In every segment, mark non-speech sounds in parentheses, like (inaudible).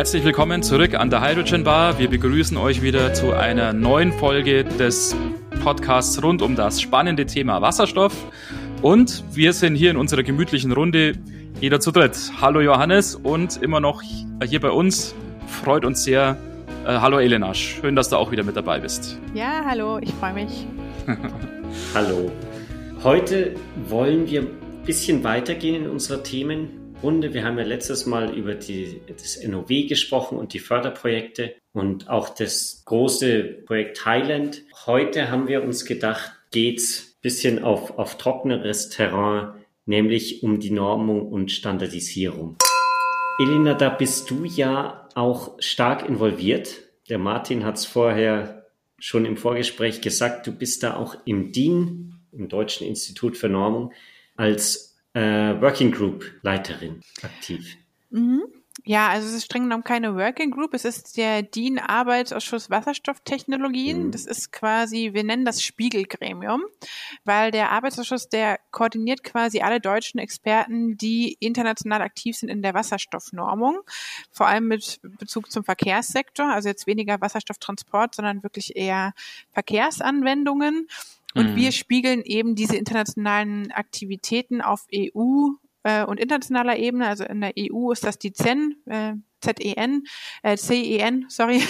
Herzlich willkommen zurück an der Hydrogen Bar. Wir begrüßen euch wieder zu einer neuen Folge des Podcasts rund um das spannende Thema Wasserstoff. Und wir sind hier in unserer gemütlichen Runde jeder zu dritt. Hallo Johannes und immer noch hier bei uns. Freut uns sehr. Äh, hallo Elena, schön, dass du auch wieder mit dabei bist. Ja, hallo, ich freue mich. (laughs) hallo. Heute wollen wir ein bisschen weitergehen in unserer Themenrunde. Wir haben ja letztes Mal über die, das NOW gesprochen und die Förderprojekte und auch das große Projekt Thailand. Heute haben wir uns gedacht, geht's ein bisschen auf, auf trockeneres Terrain nämlich um die Normung und Standardisierung. Elena, da bist du ja auch stark involviert. Der Martin hat es vorher schon im Vorgespräch gesagt, du bist da auch im DIN, im Deutschen Institut für Normung, als äh, Working Group Leiterin aktiv. Mhm. Ja, also es ist streng genommen keine Working Group. Es ist der DIN Arbeitsausschuss Wasserstofftechnologien. Mhm. Das ist quasi, wir nennen das Spiegelgremium, weil der Arbeitsausschuss, der koordiniert quasi alle deutschen Experten, die international aktiv sind in der Wasserstoffnormung, vor allem mit Bezug zum Verkehrssektor, also jetzt weniger Wasserstofftransport, sondern wirklich eher Verkehrsanwendungen. Und mhm. wir spiegeln eben diese internationalen Aktivitäten auf EU äh, und internationaler Ebene, also in der EU ist das die CEN, äh, Z-E-N, äh, C-E-N, sorry,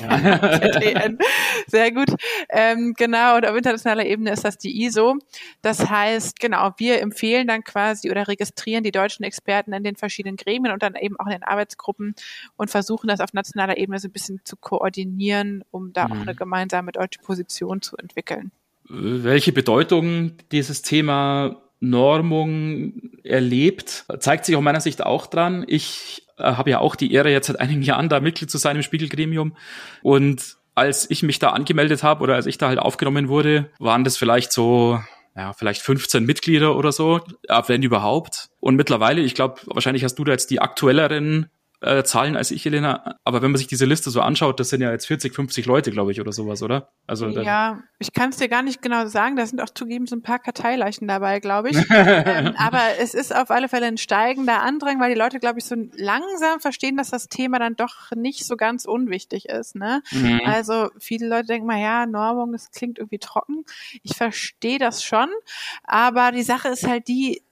ja. (laughs) Z-E-N, sehr gut, ähm, genau, und auf internationaler Ebene ist das die ISO. Das heißt, genau, wir empfehlen dann quasi oder registrieren die deutschen Experten in den verschiedenen Gremien und dann eben auch in den Arbeitsgruppen und versuchen das auf nationaler Ebene so ein bisschen zu koordinieren, um da mhm. auch eine gemeinsame deutsche Position zu entwickeln. Welche Bedeutung dieses Thema Normung erlebt, zeigt sich aus meiner Sicht auch dran. Ich äh, habe ja auch die Ehre, jetzt seit einigen Jahren da Mitglied zu sein im Spiegelgremium. Und als ich mich da angemeldet habe oder als ich da halt aufgenommen wurde, waren das vielleicht so ja, vielleicht 15 Mitglieder oder so, wenn überhaupt. Und mittlerweile, ich glaube, wahrscheinlich hast du da jetzt die aktuelleren äh, Zahlen als ich, Elena. Aber wenn man sich diese Liste so anschaut, das sind ja jetzt 40, 50 Leute, glaube ich, oder sowas, oder? Also ja, ich kann es dir gar nicht genau sagen. Da sind auch zugeben so ein paar Karteileichen dabei, glaube ich. (laughs) ähm, aber es ist auf alle Fälle ein steigender Andrang, weil die Leute, glaube ich, so langsam verstehen, dass das Thema dann doch nicht so ganz unwichtig ist. Ne? Mhm. Also viele Leute denken mal, ja, Normung, das klingt irgendwie trocken. Ich verstehe das schon, aber die Sache ist halt die,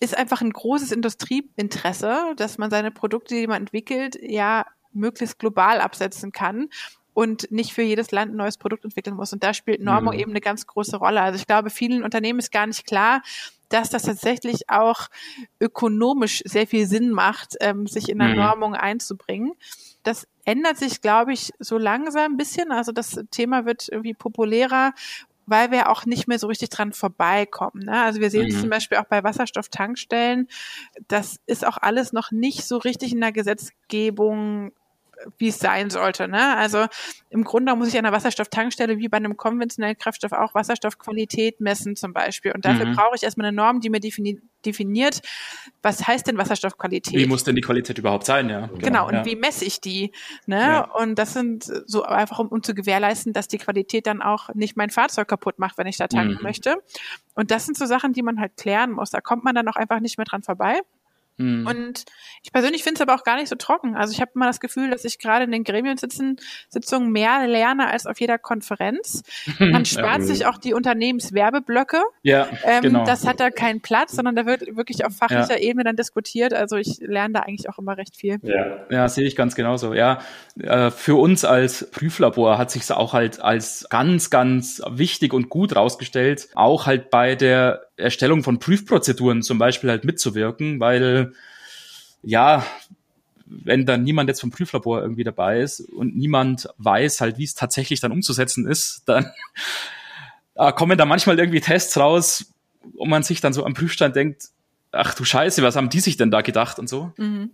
ist einfach ein großes Industrieinteresse, dass man seine Produkte, die man entwickelt, ja möglichst global absetzen kann und nicht für jedes Land ein neues Produkt entwickeln muss. Und da spielt Normung mhm. eben eine ganz große Rolle. Also ich glaube, vielen Unternehmen ist gar nicht klar, dass das tatsächlich auch ökonomisch sehr viel Sinn macht, ähm, sich in der mhm. Normung einzubringen. Das ändert sich, glaube ich, so langsam ein bisschen. Also das Thema wird irgendwie populärer weil wir auch nicht mehr so richtig dran vorbeikommen. Ne? Also wir sehen es mhm. zum Beispiel auch bei Wasserstofftankstellen. Das ist auch alles noch nicht so richtig in der Gesetzgebung wie es sein sollte. Ne? Also im Grunde muss ich an der Wasserstofftankstelle wie bei einem konventionellen Kraftstoff auch Wasserstoffqualität messen zum Beispiel. Und dafür mhm. brauche ich erstmal eine Norm, die mir defini definiert, was heißt denn Wasserstoffqualität? Wie muss denn die Qualität überhaupt sein, ja? Genau, genau und ja. wie messe ich die? Ne? Ja. Und das sind so einfach, um, um, zu gewährleisten, dass die Qualität dann auch nicht mein Fahrzeug kaputt macht, wenn ich da tanken mhm. möchte. Und das sind so Sachen, die man halt klären muss. Da kommt man dann auch einfach nicht mehr dran vorbei. Mhm. Und ich persönlich finde es aber auch gar nicht so trocken. Also ich habe immer das Gefühl, dass ich gerade in den Gremiensitzungen mehr lerne als auf jeder Konferenz. (laughs) Man spart ja. sich auch die Unternehmenswerbeblöcke. Ja, ähm, genau. Das hat da keinen Platz, sondern da wird wirklich auf fachlicher ja. Ebene dann diskutiert. Also ich lerne da eigentlich auch immer recht viel. Ja, ja sehe ich ganz genauso. Ja, äh, für uns als Prüflabor hat sich es auch halt als ganz, ganz wichtig und gut rausgestellt, auch halt bei der Erstellung von Prüfprozeduren zum Beispiel halt mitzuwirken, weil ja, wenn dann niemand jetzt vom Prüflabor irgendwie dabei ist und niemand weiß halt, wie es tatsächlich dann umzusetzen ist, dann (laughs) äh, kommen da manchmal irgendwie Tests raus, wo man sich dann so am Prüfstand denkt, ach du Scheiße, was haben die sich denn da gedacht und so. Mhm.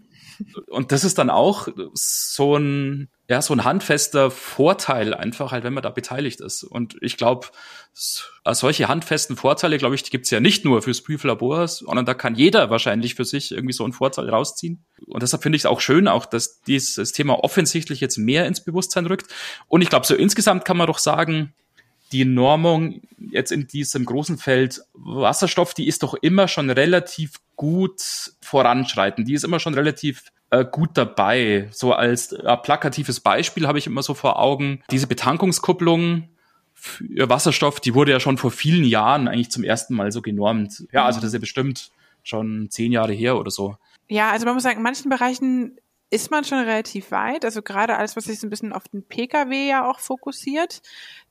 Und das ist dann auch so ein, ja, so ein handfester Vorteil einfach halt, wenn man da beteiligt ist. Und ich glaube, solche handfesten Vorteile, glaube ich, die gibt's ja nicht nur fürs Prüflabor, sondern da kann jeder wahrscheinlich für sich irgendwie so einen Vorteil rausziehen. Und deshalb finde ich es auch schön, auch, dass dieses Thema offensichtlich jetzt mehr ins Bewusstsein rückt. Und ich glaube, so insgesamt kann man doch sagen, die Normung jetzt in diesem großen Feld Wasserstoff, die ist doch immer schon relativ gut voranschreiten. Die ist immer schon relativ äh, gut dabei. So als äh, plakatives Beispiel habe ich immer so vor Augen diese Betankungskupplung für Wasserstoff, die wurde ja schon vor vielen Jahren eigentlich zum ersten Mal so genormt. Ja, also das ist ja bestimmt schon zehn Jahre her oder so. Ja, also man muss sagen, in manchen Bereichen ist man schon relativ weit. Also gerade alles, was sich so ein bisschen auf den Pkw ja auch fokussiert,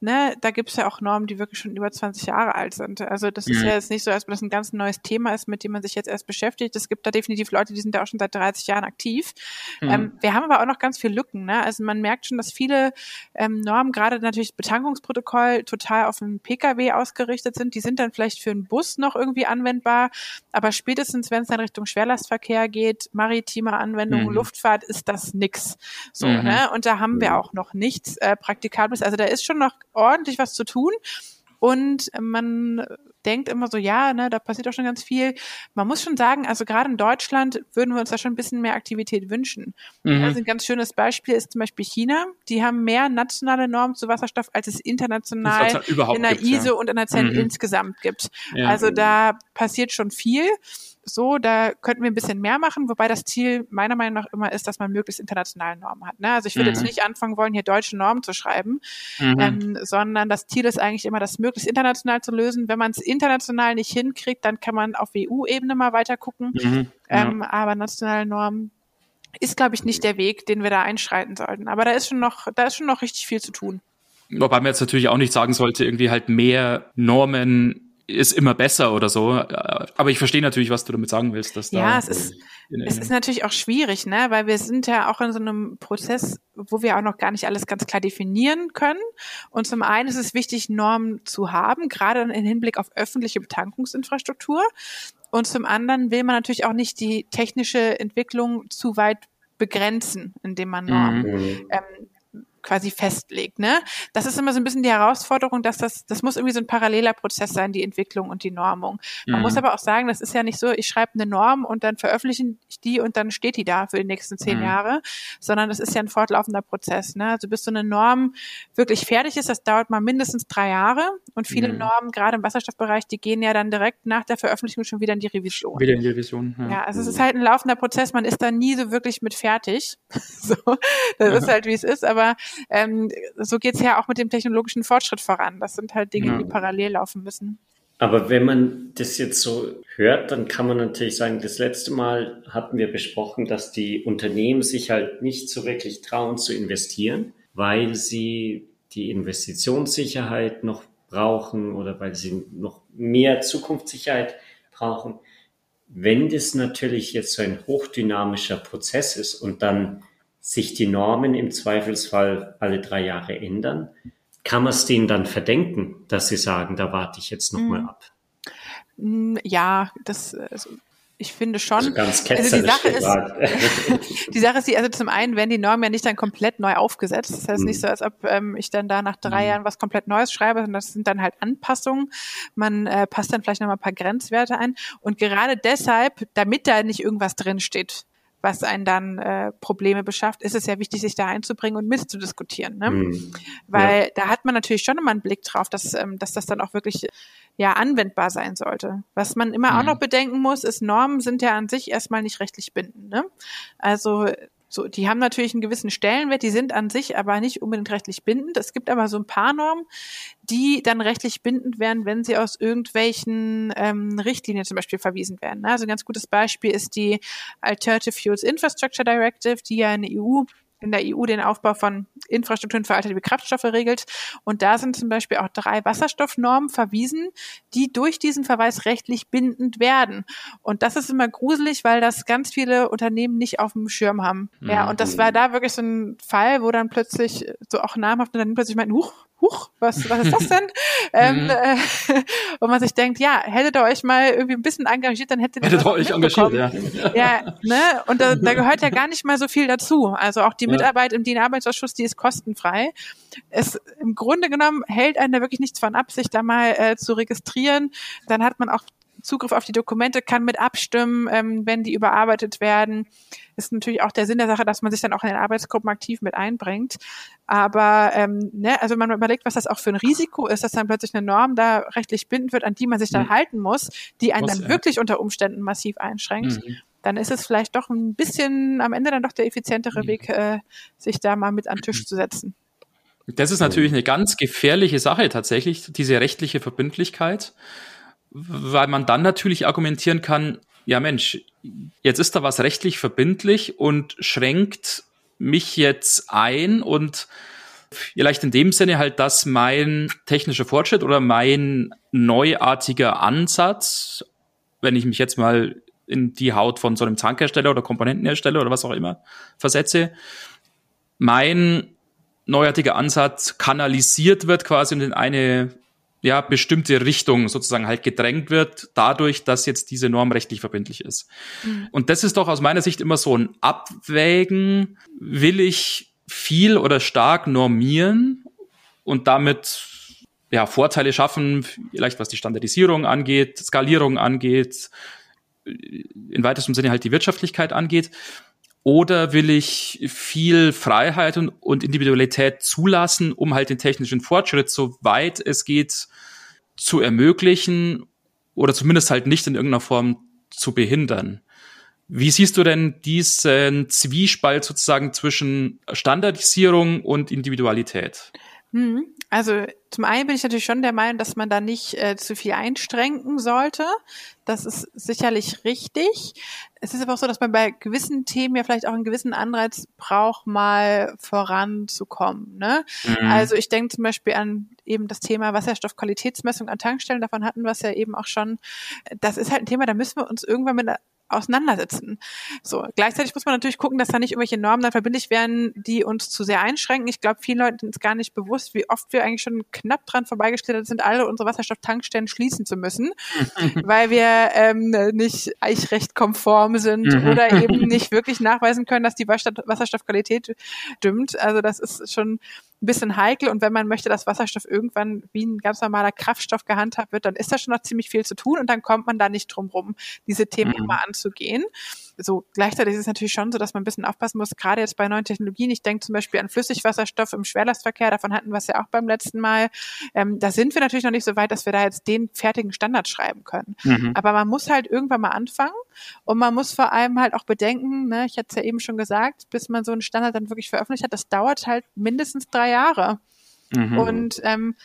ne, da gibt's ja auch Normen, die wirklich schon über 20 Jahre alt sind. Also das ist mhm. ja jetzt nicht so, als ob das ein ganz neues Thema ist, mit dem man sich jetzt erst beschäftigt. Es gibt da definitiv Leute, die sind da auch schon seit 30 Jahren aktiv. Mhm. Ähm, wir haben aber auch noch ganz viel Lücken. Ne? Also man merkt schon, dass viele ähm, Normen, gerade natürlich das Betankungsprotokoll, total auf den Pkw ausgerichtet sind. Die sind dann vielleicht für einen Bus noch irgendwie anwendbar, aber spätestens, wenn es dann Richtung Schwerlastverkehr geht, maritime Anwendungen, mhm. Luftfahrt, ist das nix. So, mhm. ne? Und da haben wir mhm. auch noch nichts äh, Praktikables. Also da ist schon noch ordentlich was zu tun. Und man denkt immer so, ja, ne, da passiert auch schon ganz viel. Man muss schon sagen, also gerade in Deutschland würden wir uns da schon ein bisschen mehr Aktivität wünschen. Mhm. Also ein ganz schönes Beispiel ist zum Beispiel China. Die haben mehr nationale Normen zu Wasserstoff, als es international in der ISO ja. und in der ZEN mhm. insgesamt gibt. Ja. Also da passiert schon viel so, da könnten wir ein bisschen mehr machen, wobei das Ziel meiner Meinung nach immer ist, dass man möglichst internationale Normen hat. Ne? Also ich würde mhm. jetzt nicht anfangen wollen, hier deutsche Normen zu schreiben, mhm. ähm, sondern das Ziel ist eigentlich immer, das möglichst international zu lösen. Wenn man es international nicht hinkriegt, dann kann man auf EU-Ebene mal weiter gucken. Mhm. Ja. Ähm, aber nationale Normen ist, glaube ich, nicht der Weg, den wir da einschreiten sollten. Aber da ist schon noch, da ist schon noch richtig viel zu tun. Wobei man jetzt natürlich auch nicht sagen sollte, irgendwie halt mehr Normen ist immer besser oder so. Aber ich verstehe natürlich, was du damit sagen willst. Dass ja, da es ist, es ist natürlich auch schwierig, ne? weil wir sind ja auch in so einem Prozess, wo wir auch noch gar nicht alles ganz klar definieren können. Und zum einen ist es wichtig, Normen zu haben, gerade im Hinblick auf öffentliche Betankungsinfrastruktur. Und zum anderen will man natürlich auch nicht die technische Entwicklung zu weit begrenzen, indem man Normen mhm. ähm, quasi festlegt. Ne? Das ist immer so ein bisschen die Herausforderung, dass das, das muss irgendwie so ein paralleler Prozess sein, die Entwicklung und die Normung. Man mhm. muss aber auch sagen, das ist ja nicht so, ich schreibe eine Norm und dann veröffentliche ich die und dann steht die da für die nächsten zehn mhm. Jahre, sondern das ist ja ein fortlaufender Prozess. Ne? Also bis so eine Norm wirklich fertig ist, das dauert mal mindestens drei Jahre und viele mhm. Normen, gerade im Wasserstoffbereich, die gehen ja dann direkt nach der Veröffentlichung schon wieder in die Revision. Wieder in die Revision. Ja, ja also es ist halt ein laufender Prozess, man ist da nie so wirklich mit fertig. (laughs) so, das ist halt wie es ist, aber ähm, so geht's ja auch mit dem technologischen Fortschritt voran. Das sind halt Dinge, ja. die parallel laufen müssen. Aber wenn man das jetzt so hört, dann kann man natürlich sagen, das letzte Mal hatten wir besprochen, dass die Unternehmen sich halt nicht so wirklich trauen zu investieren, weil sie die Investitionssicherheit noch brauchen oder weil sie noch mehr Zukunftssicherheit brauchen. Wenn das natürlich jetzt so ein hochdynamischer Prozess ist und dann sich die Normen im Zweifelsfall alle drei Jahre ändern, kann man es denen dann verdenken, dass sie sagen, da warte ich jetzt nochmal mhm. ab? Mm, ja, das, also ich finde schon. Also ganz also die Sache ist, (laughs) (laughs) die Sache ist die, also zum einen werden die Normen ja nicht dann komplett neu aufgesetzt. Das heißt mhm. nicht so, als ob ähm, ich dann da nach drei mhm. Jahren was komplett Neues schreibe, sondern das sind dann halt Anpassungen. Man äh, passt dann vielleicht nochmal ein paar Grenzwerte ein. Und gerade deshalb, damit da nicht irgendwas drin steht, was einen dann äh, Probleme beschafft, ist es ja wichtig, sich da einzubringen und mitzudiskutieren. Ne? Mhm. Weil ja. da hat man natürlich schon immer einen Blick drauf, dass, ähm, dass das dann auch wirklich ja anwendbar sein sollte. Was man immer mhm. auch noch bedenken muss, ist, Normen sind ja an sich erstmal nicht rechtlich bindend. Ne? Also so, die haben natürlich einen gewissen Stellenwert, die sind an sich aber nicht unbedingt rechtlich bindend. Es gibt aber so ein paar Normen, die dann rechtlich bindend werden, wenn sie aus irgendwelchen ähm, Richtlinien zum Beispiel verwiesen werden. Also ein ganz gutes Beispiel ist die Alternative Fuels Infrastructure Directive, die ja in der EU in der EU den Aufbau von Infrastrukturen für alternative Kraftstoffe regelt. Und da sind zum Beispiel auch drei Wasserstoffnormen verwiesen, die durch diesen Verweis rechtlich bindend werden. Und das ist immer gruselig, weil das ganz viele Unternehmen nicht auf dem Schirm haben. Ja, und das war da wirklich so ein Fall, wo dann plötzlich so auch namhaft Unternehmen plötzlich meinten, huch, huch, was, was ist das denn? (laughs) ähm, mhm. äh, (laughs) und man sich denkt, ja, hättet ihr euch mal irgendwie ein bisschen engagiert, dann hättet ihr hättet euch engagiert, ja. ja, ne? Und da, da gehört ja (laughs) gar nicht mal so viel dazu. Also auch die Mitarbeit ja. im DIN-Arbeitsausschuss, die ist kostenfrei. Es im Grunde genommen hält einen da wirklich nichts von ab, sich da mal äh, zu registrieren. Dann hat man auch Zugriff auf die Dokumente, kann mit abstimmen, ähm, wenn die überarbeitet werden. Ist natürlich auch der Sinn der Sache, dass man sich dann auch in den Arbeitsgruppen aktiv mit einbringt. Aber ähm, ne, also man überlegt, was das auch für ein Risiko ist, dass dann plötzlich eine Norm da rechtlich bindend wird, an die man sich dann mhm. halten muss, die einen muss, dann ja. wirklich unter Umständen massiv einschränkt. Mhm. dann ist es vielleicht doch ein bisschen am Ende dann doch der effizientere Weg, äh, sich da mal mit an den Tisch zu setzen. Das ist natürlich eine ganz gefährliche Sache tatsächlich, diese rechtliche Verbindlichkeit, weil man dann natürlich argumentieren kann, ja Mensch, jetzt ist da was rechtlich verbindlich und schränkt mich jetzt ein und vielleicht in dem Sinne halt, dass mein technischer Fortschritt oder mein neuartiger Ansatz, wenn ich mich jetzt mal in die Haut von so einem Zankhersteller oder Komponentenhersteller oder was auch immer versetze, mein neuartiger Ansatz kanalisiert wird quasi und in eine ja, bestimmte Richtung sozusagen halt gedrängt wird, dadurch, dass jetzt diese Norm rechtlich verbindlich ist. Mhm. Und das ist doch aus meiner Sicht immer so ein Abwägen, will ich viel oder stark normieren und damit ja, Vorteile schaffen, vielleicht was die Standardisierung angeht, Skalierung angeht, in weitestem Sinne halt die Wirtschaftlichkeit angeht. Oder will ich viel Freiheit und, und Individualität zulassen, um halt den technischen Fortschritt, soweit es geht, zu ermöglichen oder zumindest halt nicht in irgendeiner Form zu behindern? Wie siehst du denn diesen Zwiespalt sozusagen zwischen Standardisierung und Individualität? Hm, also zum einen bin ich natürlich schon der Meinung, dass man da nicht äh, zu viel einstrengen sollte. Das ist sicherlich richtig. Es ist aber auch so, dass man bei gewissen Themen ja vielleicht auch einen gewissen Anreiz braucht, mal voranzukommen. Ne? Mhm. Also ich denke zum Beispiel an eben das Thema Wasserstoffqualitätsmessung an Tankstellen. Davon hatten wir es ja eben auch schon. Das ist halt ein Thema, da müssen wir uns irgendwann mit auseinandersetzen. So, gleichzeitig muss man natürlich gucken, dass da nicht irgendwelche Normen dann verbindlich werden, die uns zu sehr einschränken. Ich glaube, vielen Leuten ist gar nicht bewusst, wie oft wir eigentlich schon knapp dran vorbeigestellt sind, alle unsere Wasserstofftankstellen schließen zu müssen, (laughs) weil wir ähm, nicht eichrechtkonform sind mhm. oder eben nicht wirklich nachweisen können, dass die Wasserstoffqualität stimmt. Also das ist schon ein bisschen heikel und wenn man möchte, dass Wasserstoff irgendwann wie ein ganz normaler Kraftstoff gehandhabt wird, dann ist da schon noch ziemlich viel zu tun und dann kommt man da nicht drum rum, diese Themen mhm. immer anzugehen. So gleichzeitig ist es natürlich schon so, dass man ein bisschen aufpassen muss, gerade jetzt bei neuen Technologien. Ich denke zum Beispiel an Flüssigwasserstoff im Schwerlastverkehr, davon hatten wir es ja auch beim letzten Mal. Ähm, da sind wir natürlich noch nicht so weit, dass wir da jetzt den fertigen Standard schreiben können. Mhm. Aber man muss halt irgendwann mal anfangen und man muss vor allem halt auch bedenken, ne, ich hatte es ja eben schon gesagt, bis man so einen Standard dann wirklich veröffentlicht hat, das dauert halt mindestens drei Jahre. Mhm. Und ähm,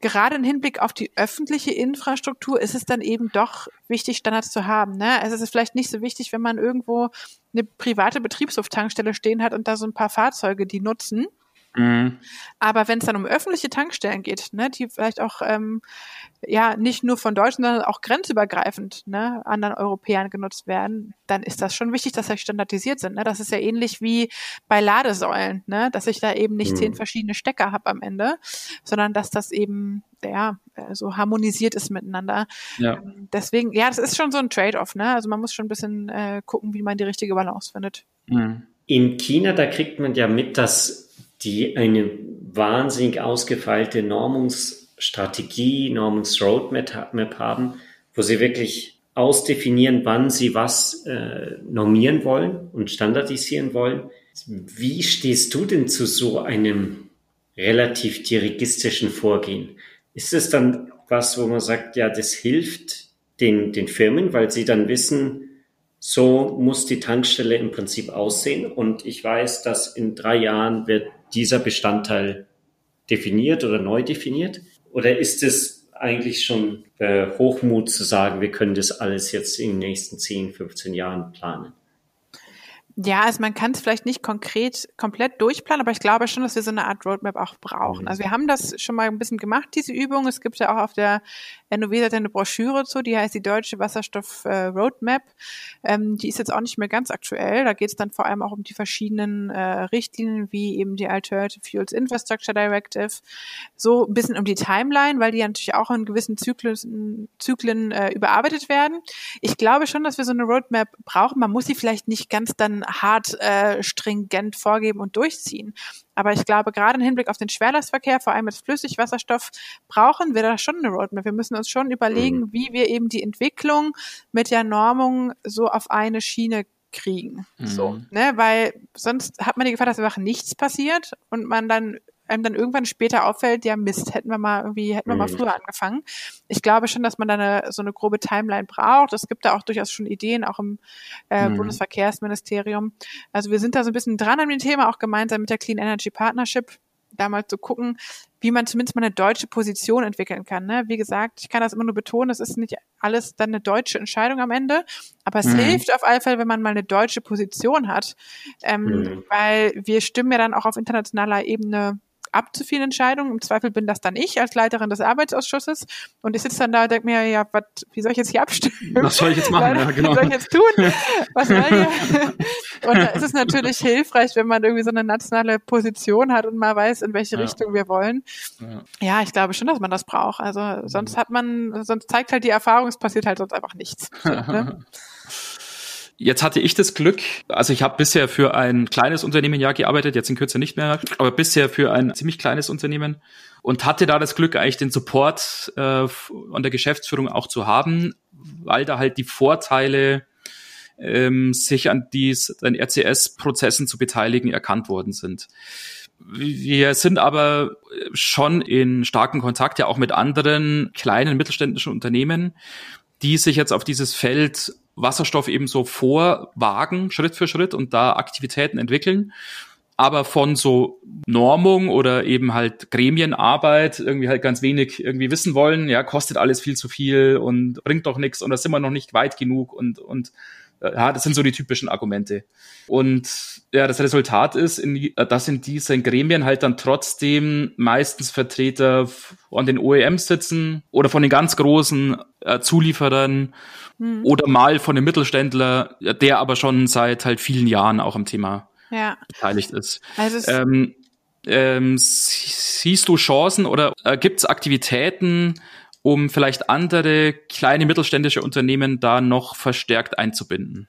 gerade im Hinblick auf die öffentliche Infrastruktur ist es dann eben doch wichtig, Standards zu haben. Ne? Also es ist vielleicht nicht so wichtig, wenn man irgendwo eine private Betriebshoftankstelle stehen hat und da so ein paar Fahrzeuge die nutzen. Mhm. Aber wenn es dann um öffentliche Tankstellen geht, ne, die vielleicht auch ähm, ja nicht nur von Deutschen, sondern auch grenzübergreifend ne, anderen Europäern genutzt werden, dann ist das schon wichtig, dass sie standardisiert sind. Ne? Das ist ja ähnlich wie bei Ladesäulen, ne? dass ich da eben nicht mhm. zehn verschiedene Stecker habe am Ende, sondern dass das eben ja so harmonisiert ist miteinander. Ja. Ähm, deswegen, ja, das ist schon so ein Trade-off. Ne? Also man muss schon ein bisschen äh, gucken, wie man die richtige Balance findet. Mhm. In China, da kriegt man ja mit, dass die eine wahnsinnig ausgefeilte Normungsstrategie, Normungsroadmap haben, wo sie wirklich ausdefinieren, wann sie was äh, normieren wollen und standardisieren wollen. Wie stehst du denn zu so einem relativ dirigistischen Vorgehen? Ist es dann was, wo man sagt, ja, das hilft den, den Firmen, weil sie dann wissen, so muss die Tankstelle im Prinzip aussehen. Und ich weiß, dass in drei Jahren wird dieser Bestandteil definiert oder neu definiert? Oder ist es eigentlich schon äh, Hochmut zu sagen, wir können das alles jetzt in den nächsten 10, 15 Jahren planen? Ja, also man kann es vielleicht nicht konkret komplett durchplanen, aber ich glaube schon, dass wir so eine Art Roadmap auch brauchen. Mhm. Also wir haben das schon mal ein bisschen gemacht, diese Übung. Es gibt ja auch auf der NOW eine Broschüre zu, die heißt die Deutsche Wasserstoff äh, Roadmap. Ähm, die ist jetzt auch nicht mehr ganz aktuell. Da geht es dann vor allem auch um die verschiedenen äh, Richtlinien, wie eben die Alternative Fuels Infrastructure Directive. So ein bisschen um die Timeline, weil die natürlich auch in gewissen Zyklen, Zyklen äh, überarbeitet werden. Ich glaube schon, dass wir so eine Roadmap brauchen. Man muss sie vielleicht nicht ganz dann hart äh, stringent vorgeben und durchziehen. Aber ich glaube, gerade im Hinblick auf den Schwerlastverkehr, vor allem mit Flüssigwasserstoff, brauchen wir da schon eine Roadmap. Wir müssen uns schon überlegen, mhm. wie wir eben die Entwicklung mit der Normung so auf eine Schiene kriegen. Mhm. So, ne? Weil sonst hat man die Gefahr, dass einfach nichts passiert und man dann einem dann irgendwann später auffällt, ja Mist, hätten wir mal irgendwie, hätten wir mal mhm. früher angefangen. Ich glaube schon, dass man da eine, so eine grobe Timeline braucht. Es gibt da auch durchaus schon Ideen, auch im äh, mhm. Bundesverkehrsministerium. Also wir sind da so ein bisschen dran an dem Thema, auch gemeinsam mit der Clean Energy Partnership da mal zu gucken, wie man zumindest mal eine deutsche Position entwickeln kann. Ne? Wie gesagt, ich kann das immer nur betonen, es ist nicht alles dann eine deutsche Entscheidung am Ende, aber es mhm. hilft auf alle Fälle, wenn man mal eine deutsche Position hat, ähm, mhm. weil wir stimmen ja dann auch auf internationaler Ebene ab zu vielen Entscheidungen. Im Zweifel bin das dann ich als Leiterin des Arbeitsausschusses. Und ich sitze dann da und denke mir, ja, wat, wie soll ich jetzt hier abstimmen? Was soll ich jetzt machen? (laughs) ja, genau. Was soll ich jetzt tun? (laughs) Was soll ich? und da ist es natürlich hilfreich, wenn man irgendwie so eine nationale Position hat und mal weiß, in welche ja. Richtung wir wollen. Ja. ja. ich glaube schon, dass man das braucht. Also sonst hat man, sonst zeigt halt die Erfahrung, es passiert halt sonst einfach nichts. So, ne? (laughs) Jetzt hatte ich das Glück, also ich habe bisher für ein kleines Unternehmen ja gearbeitet, jetzt in Kürze nicht mehr, aber bisher für ein ziemlich kleines Unternehmen und hatte da das Glück, eigentlich den Support äh, an der Geschäftsführung auch zu haben, weil da halt die Vorteile, ähm, sich an dies, an RCS-Prozessen zu beteiligen, erkannt worden sind. Wir sind aber schon in starken Kontakt ja auch mit anderen kleinen mittelständischen Unternehmen, die sich jetzt auf dieses Feld Wasserstoff eben so vorwagen, Schritt für Schritt und da Aktivitäten entwickeln. Aber von so Normung oder eben halt Gremienarbeit irgendwie halt ganz wenig irgendwie wissen wollen, ja, kostet alles viel zu viel und bringt doch nichts und da sind wir noch nicht weit genug und, und ja, das sind so die typischen Argumente. Und ja, das Resultat ist, in, dass in diesen Gremien halt dann trotzdem meistens Vertreter von den OEMs sitzen oder von den ganz großen äh, Zulieferern hm. oder mal von dem Mittelständler, der aber schon seit halt vielen Jahren auch am Thema ja. beteiligt ist. Also ähm, ähm, siehst du Chancen oder äh, gibt es Aktivitäten, um vielleicht andere kleine mittelständische Unternehmen da noch verstärkt einzubinden?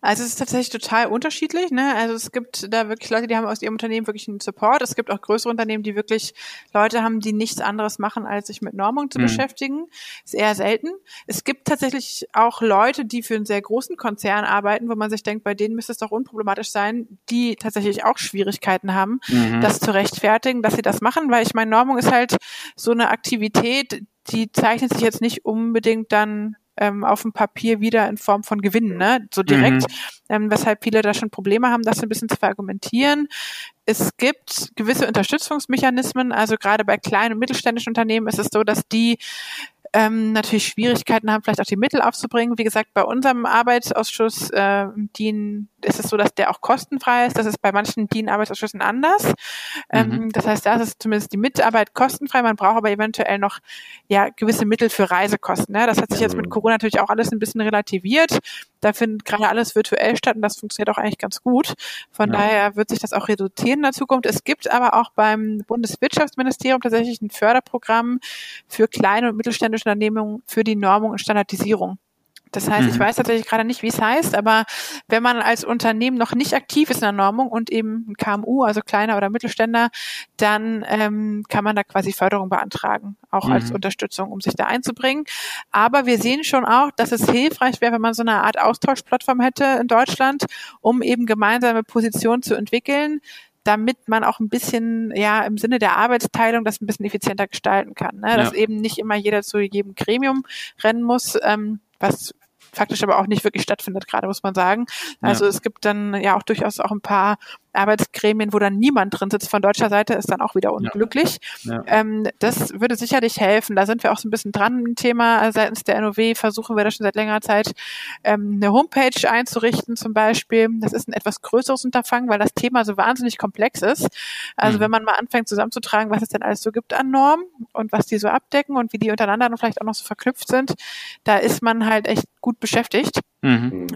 Also es ist tatsächlich total unterschiedlich. Ne? Also es gibt da wirklich Leute, die haben aus ihrem Unternehmen wirklich einen Support. Es gibt auch größere Unternehmen, die wirklich Leute haben, die nichts anderes machen, als sich mit Normung zu mhm. beschäftigen. Ist eher selten. Es gibt tatsächlich auch Leute, die für einen sehr großen Konzern arbeiten, wo man sich denkt, bei denen müsste es doch unproblematisch sein, die tatsächlich auch Schwierigkeiten haben, mhm. das zu rechtfertigen, dass sie das machen, weil ich meine, Normung ist halt so eine Aktivität, die zeichnet sich jetzt nicht unbedingt dann ähm, auf dem Papier wieder in Form von Gewinnen, ne? so direkt, mhm. ähm, weshalb viele da schon Probleme haben, das ein bisschen zu verargumentieren. Es gibt gewisse Unterstützungsmechanismen, also gerade bei kleinen und mittelständischen Unternehmen ist es so, dass die ähm, natürlich Schwierigkeiten haben, vielleicht auch die Mittel aufzubringen. Wie gesagt, bei unserem Arbeitsausschuss äh, DIN ist es so, dass der auch kostenfrei ist. Das ist bei manchen DIN-Arbeitsausschüssen anders. Ähm, mhm. das heißt, da ist zumindest die Mitarbeit kostenfrei. Man braucht aber eventuell noch ja gewisse Mittel für Reisekosten. Ne? Das hat sich jetzt mit Corona natürlich auch alles ein bisschen relativiert. Da findet gerade alles virtuell statt und das funktioniert auch eigentlich ganz gut. Von ja. daher wird sich das auch reduzieren in der Zukunft. Es gibt aber auch beim Bundeswirtschaftsministerium tatsächlich ein Förderprogramm für kleine und mittelständische Unternehmungen für die Normung und Standardisierung. Das heißt, mhm. ich weiß tatsächlich gerade nicht, wie es heißt, aber wenn man als Unternehmen noch nicht aktiv ist in der Normung und eben ein KMU, also kleiner oder Mittelständler, dann ähm, kann man da quasi Förderung beantragen, auch mhm. als Unterstützung, um sich da einzubringen. Aber wir sehen schon auch, dass es hilfreich wäre, wenn man so eine Art Austauschplattform hätte in Deutschland, um eben gemeinsame Positionen zu entwickeln damit man auch ein bisschen, ja, im Sinne der Arbeitsteilung das ein bisschen effizienter gestalten kann. Ne? Dass ja. eben nicht immer jeder zu jedem Gremium rennen muss, ähm, was faktisch aber auch nicht wirklich stattfindet, gerade muss man sagen. Also ja. es gibt dann ja auch durchaus auch ein paar Arbeitsgremien, wo dann niemand drin sitzt von deutscher Seite, ist dann auch wieder unglücklich. Ja. Ja. Ähm, das würde sicherlich helfen. Da sind wir auch so ein bisschen dran im Thema. Seitens der NOW versuchen wir da schon seit längerer Zeit ähm, eine Homepage einzurichten zum Beispiel. Das ist ein etwas größeres Unterfangen, weil das Thema so wahnsinnig komplex ist. Also mhm. wenn man mal anfängt zusammenzutragen, was es denn alles so gibt an Normen und was die so abdecken und wie die untereinander dann vielleicht auch noch so verknüpft sind, da ist man halt echt gut beschäftigt. Mhm.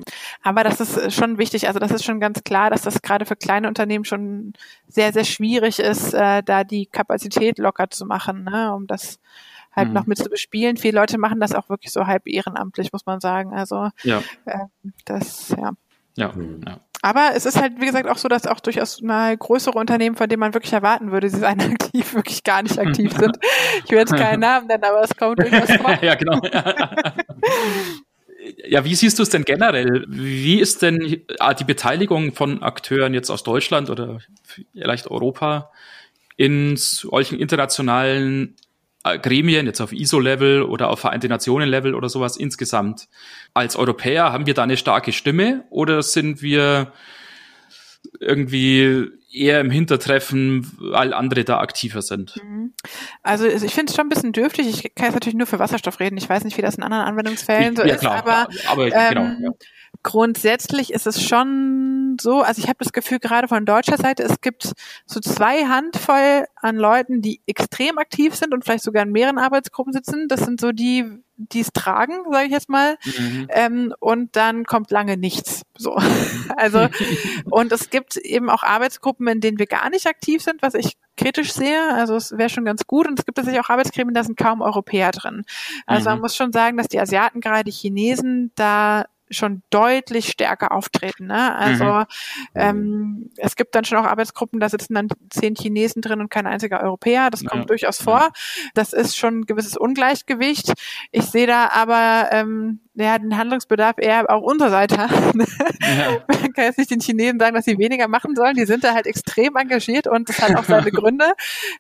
Aber das ist schon wichtig. Also das ist schon ganz klar, dass das gerade für kleine Unternehmen schon sehr, sehr schwierig ist, äh, da die Kapazität locker zu machen, ne, um das halt mhm. noch mit zu bespielen. Viele Leute machen das auch wirklich so halb ehrenamtlich, muss man sagen. Also ja. Äh, das, ja. Ja, ja. Aber es ist halt, wie gesagt, auch so, dass auch durchaus mal größere Unternehmen, von denen man wirklich erwarten würde, sie seien (laughs) aktiv, wirklich gar nicht aktiv sind. (laughs) Ich will jetzt keinen Namen nennen, aber es kommt (laughs) durchaus vor. ja, genau. Ja, wie siehst du es denn generell? Wie ist denn ah, die Beteiligung von Akteuren jetzt aus Deutschland oder vielleicht Europa in solchen internationalen äh, Gremien, jetzt auf ISO-Level oder auf Vereinte Nationen-Level oder sowas insgesamt. Als Europäer haben wir da eine starke Stimme oder sind wir irgendwie eher im Hintertreffen, weil andere da aktiver sind. Mhm. Also ich finde es schon ein bisschen dürftig. Ich kann jetzt natürlich nur für Wasserstoff reden. Ich weiß nicht, wie das in anderen Anwendungsfällen so ja, ist, klar, aber, aber genau, ähm, genau, ja. Grundsätzlich ist es schon so, also ich habe das Gefühl, gerade von deutscher Seite, es gibt so zwei Handvoll an Leuten, die extrem aktiv sind und vielleicht sogar in mehreren Arbeitsgruppen sitzen. Das sind so die, die es tragen, sage ich jetzt mal. Mhm. Ähm, und dann kommt lange nichts. So. (laughs) also und es gibt eben auch Arbeitsgruppen, in denen wir gar nicht aktiv sind, was ich kritisch sehe. Also es wäre schon ganz gut. Und es gibt tatsächlich auch Arbeitsgremien, da sind kaum Europäer drin. Also mhm. man muss schon sagen, dass die Asiaten, gerade die Chinesen, da schon deutlich stärker auftreten. Ne? Also mhm. ähm, es gibt dann schon auch Arbeitsgruppen, da sitzen dann zehn Chinesen drin und kein einziger Europäer. Das kommt ja. durchaus vor. Das ist schon ein gewisses Ungleichgewicht. Ich sehe da aber ähm, ja, den Handlungsbedarf eher auch unserer Seite haben. Ja. Man kann jetzt nicht den Chinesen sagen, dass sie weniger machen sollen. Die sind da halt extrem engagiert und das hat auch seine (laughs) Gründe.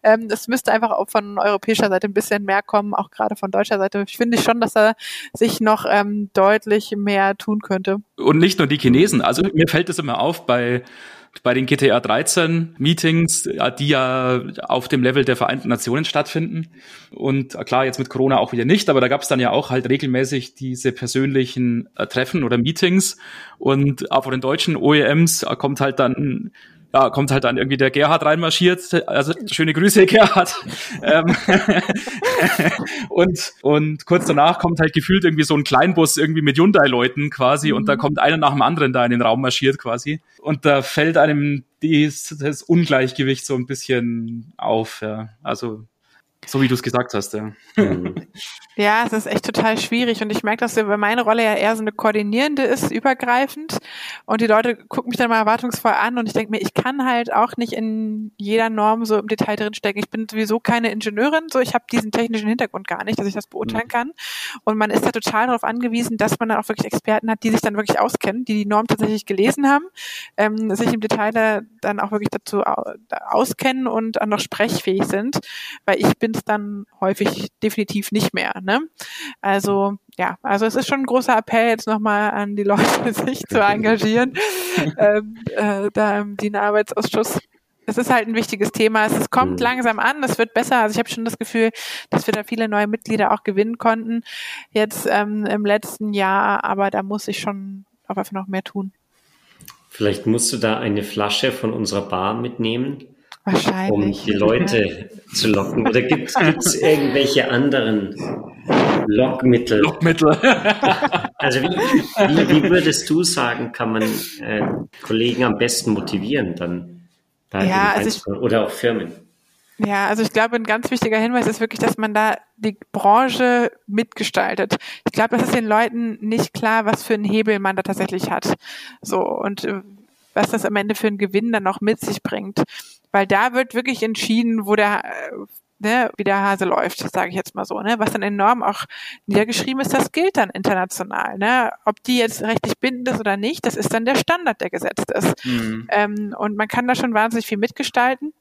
Ähm, das müsste einfach auch von europäischer Seite ein bisschen mehr kommen, auch gerade von deutscher Seite. Ich finde schon, dass er sich noch ähm, deutlich mehr tun könnte. Und nicht nur die Chinesen. Also mir fällt es immer auf bei bei den GTA 13 Meetings, die ja auf dem Level der Vereinten Nationen stattfinden. Und klar, jetzt mit Corona auch wieder nicht, aber da gab es dann ja auch halt regelmäßig diese persönlichen äh, Treffen oder Meetings. Und auch von den deutschen OEMs kommt halt dann ja, kommt halt dann irgendwie der Gerhard reinmarschiert. Also schöne Grüße, (laughs) Gerhard. Ähm, (laughs) und, und kurz danach kommt halt gefühlt irgendwie so ein Kleinbus irgendwie mit Hyundai-Leuten quasi mhm. und da mhm. kommt einer nach dem anderen da in den Raum marschiert quasi. Und da fällt einem dies, das Ungleichgewicht so ein bisschen auf. Ja. Also so wie du es gesagt hast, ja. (laughs) Ja, es ist echt total schwierig und ich merke, dass meine Rolle ja eher so eine koordinierende ist, übergreifend und die Leute gucken mich dann mal erwartungsvoll an und ich denke mir, ich kann halt auch nicht in jeder Norm so im Detail drinstecken. Ich bin sowieso keine Ingenieurin, so ich habe diesen technischen Hintergrund gar nicht, dass ich das beurteilen mhm. kann und man ist da total darauf angewiesen, dass man dann auch wirklich Experten hat, die sich dann wirklich auskennen, die die Norm tatsächlich gelesen haben, ähm, sich im Detail da, dann auch wirklich dazu auskennen und auch noch sprechfähig sind, weil ich bin es dann häufig definitiv nicht mehr. Ne? Also ja, also es ist schon ein großer Appell jetzt nochmal an die Leute, (laughs) sich zu engagieren, (laughs) ähm, äh, da im DIN-Arbeitsausschuss. Es ist halt ein wichtiges Thema. Es, es kommt mhm. langsam an, es wird besser. Also ich habe schon das Gefühl, dass wir da viele neue Mitglieder auch gewinnen konnten jetzt ähm, im letzten Jahr, aber da muss ich schon auf einfach noch mehr tun. Vielleicht musst du da eine Flasche von unserer Bar mitnehmen Wahrscheinlich. Um die Leute zu locken. Oder gibt es irgendwelche anderen Lockmittel? Lockmittel. (laughs) also wie, wie, wie, würdest du sagen, kann man äh, Kollegen am besten motivieren dann? Da ja, also ich, oder auch Firmen? Ja, also ich glaube, ein ganz wichtiger Hinweis ist wirklich, dass man da die Branche mitgestaltet. Ich glaube, das ist den Leuten nicht klar, was für einen Hebel man da tatsächlich hat. So und äh, was das am Ende für einen Gewinn dann auch mit sich bringt weil da wird wirklich entschieden, wo der ne, wie der Hase läuft, sage ich jetzt mal so, ne, was dann enorm auch niedergeschrieben ist, das gilt dann international, ne, ob die jetzt rechtlich bindend ist oder nicht, das ist dann der Standard, der gesetzt ist, mhm. ähm, und man kann da schon wahnsinnig viel mitgestalten.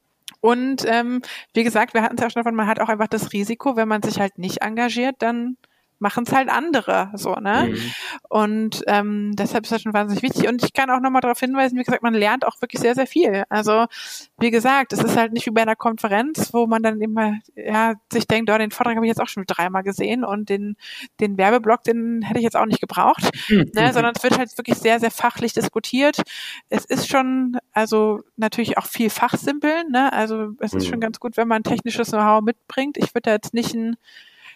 Und ähm, wie gesagt, wir hatten es ja schon davon, man hat auch einfach das Risiko, wenn man sich halt nicht engagiert, dann machen es halt andere, so, ne? Mhm. Und ähm, deshalb ist das schon wahnsinnig wichtig. Und ich kann auch nochmal darauf hinweisen, wie gesagt, man lernt auch wirklich sehr, sehr viel. Also, wie gesagt, es ist halt nicht wie bei einer Konferenz, wo man dann immer, ja, sich denkt, oh, den Vortrag habe ich jetzt auch schon dreimal gesehen und den, den Werbeblock, den hätte ich jetzt auch nicht gebraucht. Mhm. Ne? Sondern es wird halt wirklich sehr, sehr fachlich diskutiert. Es ist schon, also natürlich auch viel Fachsimpeln, ne? Also es ist mhm. schon ganz gut, wenn man technisches Know-how mitbringt. Ich würde da jetzt nicht ein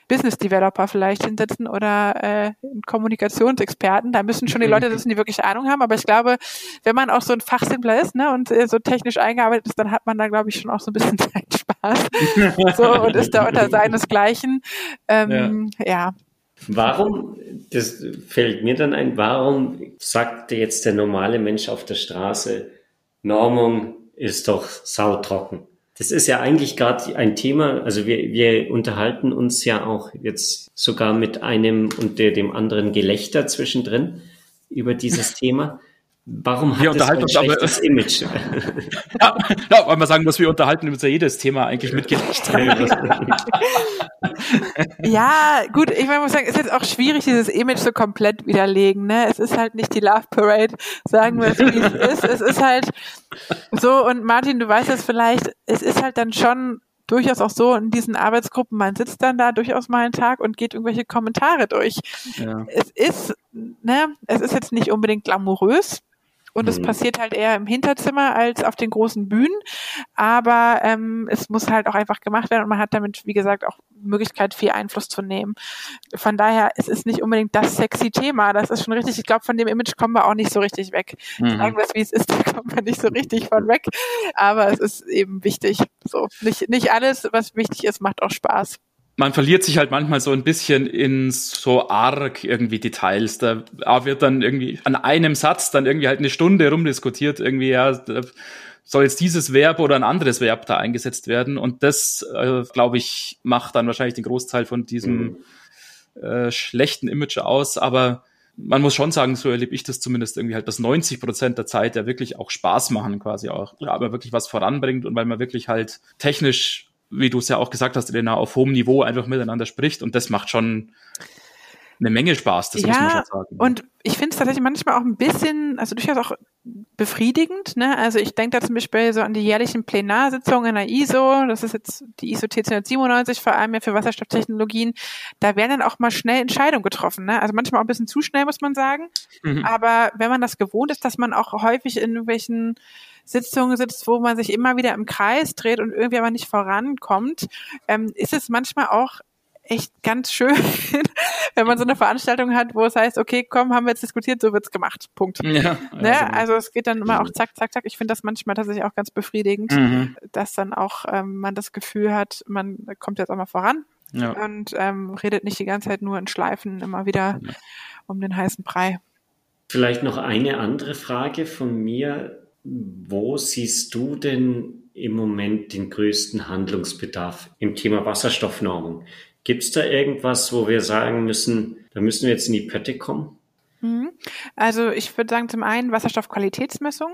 Business Developer vielleicht hinsetzen oder äh, Kommunikationsexperten. Da müssen schon die Leute (laughs) sitzen, die wirklich Ahnung haben. Aber ich glaube, wenn man auch so ein Fachsimpler ist ne, und äh, so technisch eingearbeitet ist, dann hat man da, glaube ich, schon auch so ein bisschen (laughs) Zeitspaß. so und ist da unter seinesgleichen. Ähm, ja. ja. Warum, das fällt mir dann ein, warum sagt jetzt der normale Mensch auf der Straße, Normung ist doch sautrocken? Das ist ja eigentlich gerade ein Thema, also wir, wir unterhalten uns ja auch jetzt sogar mit einem und der, dem anderen Gelächter zwischendrin über dieses (laughs) Thema. Warum hat wir unterhalten uns aber das Image? (laughs) ja, ja, weil man sagen muss, wir unterhalten uns ja jedes Thema eigentlich mitgelegt. (laughs) ja, gut, ich muss sagen, ist jetzt auch schwierig, dieses Image so komplett widerlegen. Ne? Es ist halt nicht die Love Parade, sagen wir es, wie es ist. Es ist halt so, und Martin, du weißt es vielleicht, es ist halt dann schon durchaus auch so in diesen Arbeitsgruppen, man sitzt dann da durchaus mal einen Tag und geht irgendwelche Kommentare durch. Ja. Es ist, ne, es ist jetzt nicht unbedingt glamourös, und es mhm. passiert halt eher im Hinterzimmer als auf den großen Bühnen. Aber ähm, es muss halt auch einfach gemacht werden und man hat damit, wie gesagt, auch Möglichkeit, viel Einfluss zu nehmen. Von daher, es ist nicht unbedingt das sexy Thema. Das ist schon richtig. Ich glaube, von dem Image kommen wir auch nicht so richtig weg. Mhm. Sagen wir es, wie es ist, (laughs) da kommen wir nicht so richtig von weg. Aber es ist eben wichtig. So, nicht, nicht alles, was wichtig ist, macht auch Spaß man verliert sich halt manchmal so ein bisschen in so arg irgendwie Details. Da wird dann irgendwie an einem Satz dann irgendwie halt eine Stunde rumdiskutiert, irgendwie, ja, soll jetzt dieses Verb oder ein anderes Verb da eingesetzt werden. Und das, äh, glaube ich, macht dann wahrscheinlich den Großteil von diesem mhm. äh, schlechten Image aus. Aber man muss schon sagen, so erlebe ich das zumindest irgendwie halt, dass 90 Prozent der Zeit ja wirklich auch Spaß machen quasi auch, aber wirklich was voranbringt und weil man wirklich halt technisch wie du es ja auch gesagt hast, Elena, auf hohem Niveau einfach miteinander spricht und das macht schon eine Menge Spaß, das ja, muss man schon sagen. Und ich finde es tatsächlich manchmal auch ein bisschen, also durchaus auch befriedigend. Ne? Also ich denke da zum Beispiel so an die jährlichen Plenarsitzungen in der ISO, das ist jetzt die ISO T297, vor allem ja für Wasserstofftechnologien, da werden dann auch mal schnell Entscheidungen getroffen. Ne? Also manchmal auch ein bisschen zu schnell, muss man sagen. Mhm. Aber wenn man das gewohnt ist, dass man auch häufig in irgendwelchen Sitzungen sitzt, wo man sich immer wieder im Kreis dreht und irgendwie aber nicht vorankommt, ähm, ist es manchmal auch echt ganz schön, (laughs) wenn man so eine Veranstaltung hat, wo es heißt, okay, komm, haben wir jetzt diskutiert, so wird's gemacht. Punkt. Ja, also, ne? also es geht dann immer auch zack, zack, zack. Ich finde das manchmal tatsächlich auch ganz befriedigend, mhm. dass dann auch ähm, man das Gefühl hat, man kommt jetzt auch mal voran ja. und ähm, redet nicht die ganze Zeit nur in Schleifen immer wieder ja. um den heißen Brei. Vielleicht noch eine andere Frage von mir. Wo siehst du denn im Moment den größten Handlungsbedarf im Thema Wasserstoffnormung? Gibt es da irgendwas, wo wir sagen müssen, da müssen wir jetzt in die Pötte kommen? Mhm. Also ich würde sagen, zum einen Wasserstoffqualitätsmessung.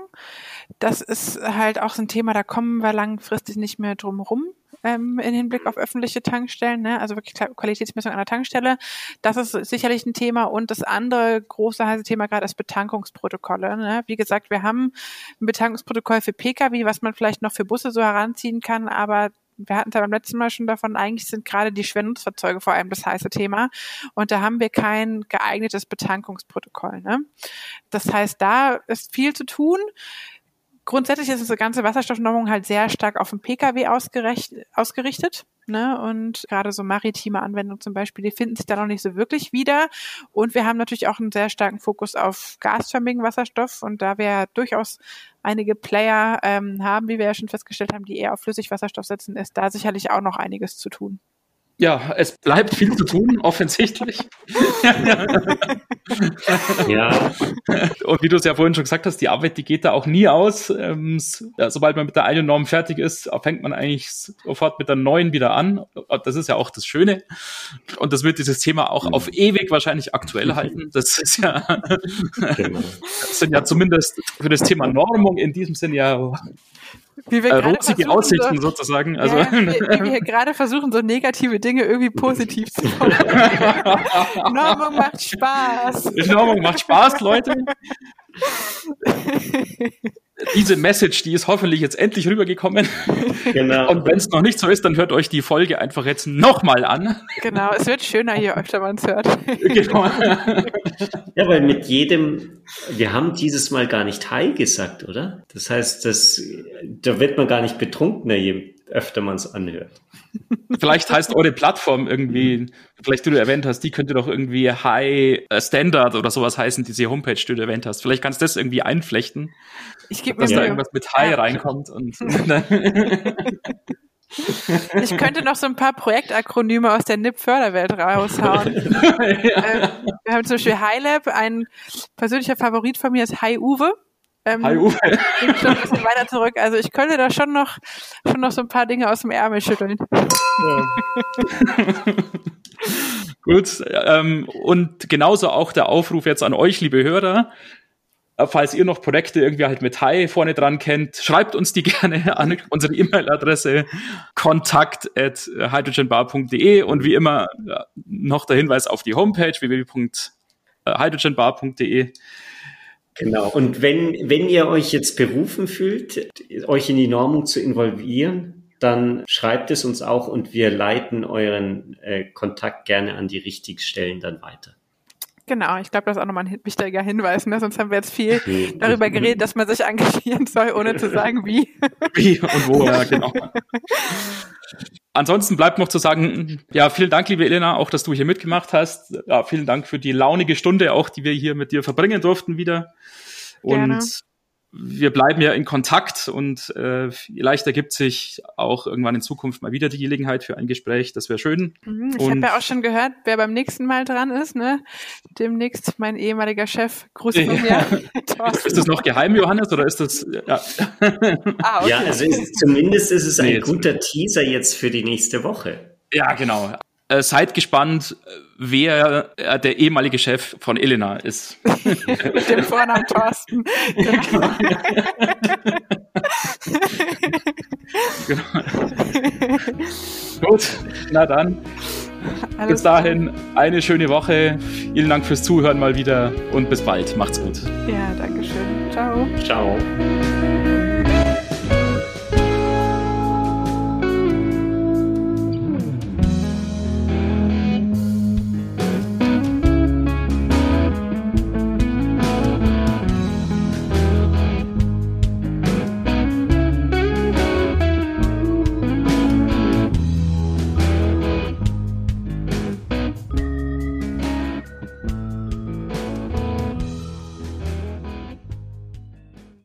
Das ist halt auch so ein Thema, da kommen wir langfristig nicht mehr drum rum ähm, in Hinblick auf öffentliche Tankstellen, ne? also wirklich Qualitätsmessung an der Tankstelle. Das ist sicherlich ein Thema. Und das andere große heiße Thema gerade ist Betankungsprotokolle. Ne? Wie gesagt, wir haben ein Betankungsprotokoll für Pkw, was man vielleicht noch für Busse so heranziehen kann, aber wir hatten da beim letzten Mal schon davon, eigentlich sind gerade die Schwernutzfahrzeuge vor allem das heiße Thema. Und da haben wir kein geeignetes Betankungsprotokoll. Ne? Das heißt, da ist viel zu tun. Grundsätzlich ist diese ganze Wasserstoffnormung halt sehr stark auf den Pkw ausgerichtet. Ne? Und gerade so maritime Anwendungen zum Beispiel, die finden sich da noch nicht so wirklich wieder. Und wir haben natürlich auch einen sehr starken Fokus auf gasförmigen Wasserstoff. Und da wir durchaus einige Player ähm, haben, wie wir ja schon festgestellt haben, die eher auf Flüssigwasserstoff setzen, ist da sicherlich auch noch einiges zu tun ja, es bleibt viel zu tun, offensichtlich. ja. Und wie du es ja vorhin schon gesagt hast, die Arbeit, die geht da auch nie aus. Ähm, sobald man mit der einen Norm fertig ist, fängt man eigentlich sofort mit der neuen wieder an. Das ist ja auch das Schöne. Und das wird dieses Thema auch auf ewig wahrscheinlich aktuell (laughs) halten. Das ist ja, genau. (laughs) das sind ja zumindest für das Thema Normung in diesem Sinne ja wie wir äh, rosige Aussichten so, sozusagen. Also. Ja, wie, (laughs) wie wir gerade versuchen, so negative Dinge irgendwie positiv zu formulieren. (laughs) Normung macht Spaß. Normung macht Spaß, Leute. (laughs) Diese Message, die ist hoffentlich jetzt endlich rübergekommen. Genau. Und wenn es noch nicht so ist, dann hört euch die Folge einfach jetzt nochmal an. Genau, es wird schöner, je öfter man es hört. Genau. Ja, weil mit jedem, wir haben dieses Mal gar nicht Hi gesagt, oder? Das heißt, das, da wird man gar nicht betrunkener, je öfter man es anhört. (laughs) Vielleicht heißt eure Plattform irgendwie, vielleicht die du erwähnt hast, die könnte doch irgendwie High Standard oder sowas heißen, diese Homepage, die du erwähnt hast. Vielleicht kannst du das irgendwie einflechten. Ich gebe mir Dass da irgendwas mit High ja. reinkommt und. (laughs) (laughs) Ich könnte noch so ein paar Projektakronyme aus der NIP-Förderwelt raushauen. ja. ähm, wir haben zum Beispiel HighLab, ein persönlicher Favorit von mir ist Hi Uwe. Ähm, Hi Uwe. Ich schon ein bisschen weiter zurück. Also ich könnte da schon noch, schon noch so ein paar Dinge aus dem Ärmel schütteln. Ja. (laughs) Gut, ähm, und genauso auch der Aufruf jetzt an euch, liebe Hörer. Äh, falls ihr noch Projekte irgendwie halt mit Hi vorne dran kennt, schreibt uns die (laughs) gerne an unsere E-Mail-Adresse kontakt at hydrogenbar.de und wie immer noch der Hinweis auf die Homepage www.hydrogenbar.de. Genau. Und wenn, wenn ihr euch jetzt berufen fühlt, euch in die Normung zu involvieren, dann schreibt es uns auch und wir leiten euren äh, Kontakt gerne an die richtigen Stellen dann weiter. Genau, ich glaube, das ist auch nochmal ein wichtiger Hinweis. Ne? Sonst haben wir jetzt viel darüber geredet, dass man sich engagieren soll, ohne zu sagen, wie. (laughs) Wie und wo, ja, genau. Ansonsten bleibt noch zu sagen, ja, vielen Dank, liebe Elena, auch, dass du hier mitgemacht hast. Ja, vielen Dank für die launige Stunde auch, die wir hier mit dir verbringen durften wieder. Und Gerne wir bleiben ja in Kontakt und äh, vielleicht ergibt sich auch irgendwann in Zukunft mal wieder die Gelegenheit für ein Gespräch. Das wäre schön. Mhm, ich habe ja auch schon gehört, wer beim nächsten Mal dran ist. Ne? Demnächst mein ehemaliger Chef. Gruß von mir. (laughs) ist das noch geheim, Johannes, oder ist das? Ja, ah, okay. ja also ist, zumindest ist es ein nee, guter Teaser jetzt für die nächste Woche. Ja, genau. Äh, seid gespannt, wer äh, der ehemalige Chef von Elena ist. Mit dem Vornamen Thorsten. Genau. genau. (laughs) Gut, na dann. Alles bis dahin eine schöne Woche. Vielen Dank fürs Zuhören mal wieder und bis bald. Macht's gut. Ja, danke schön. Ciao. Ciao.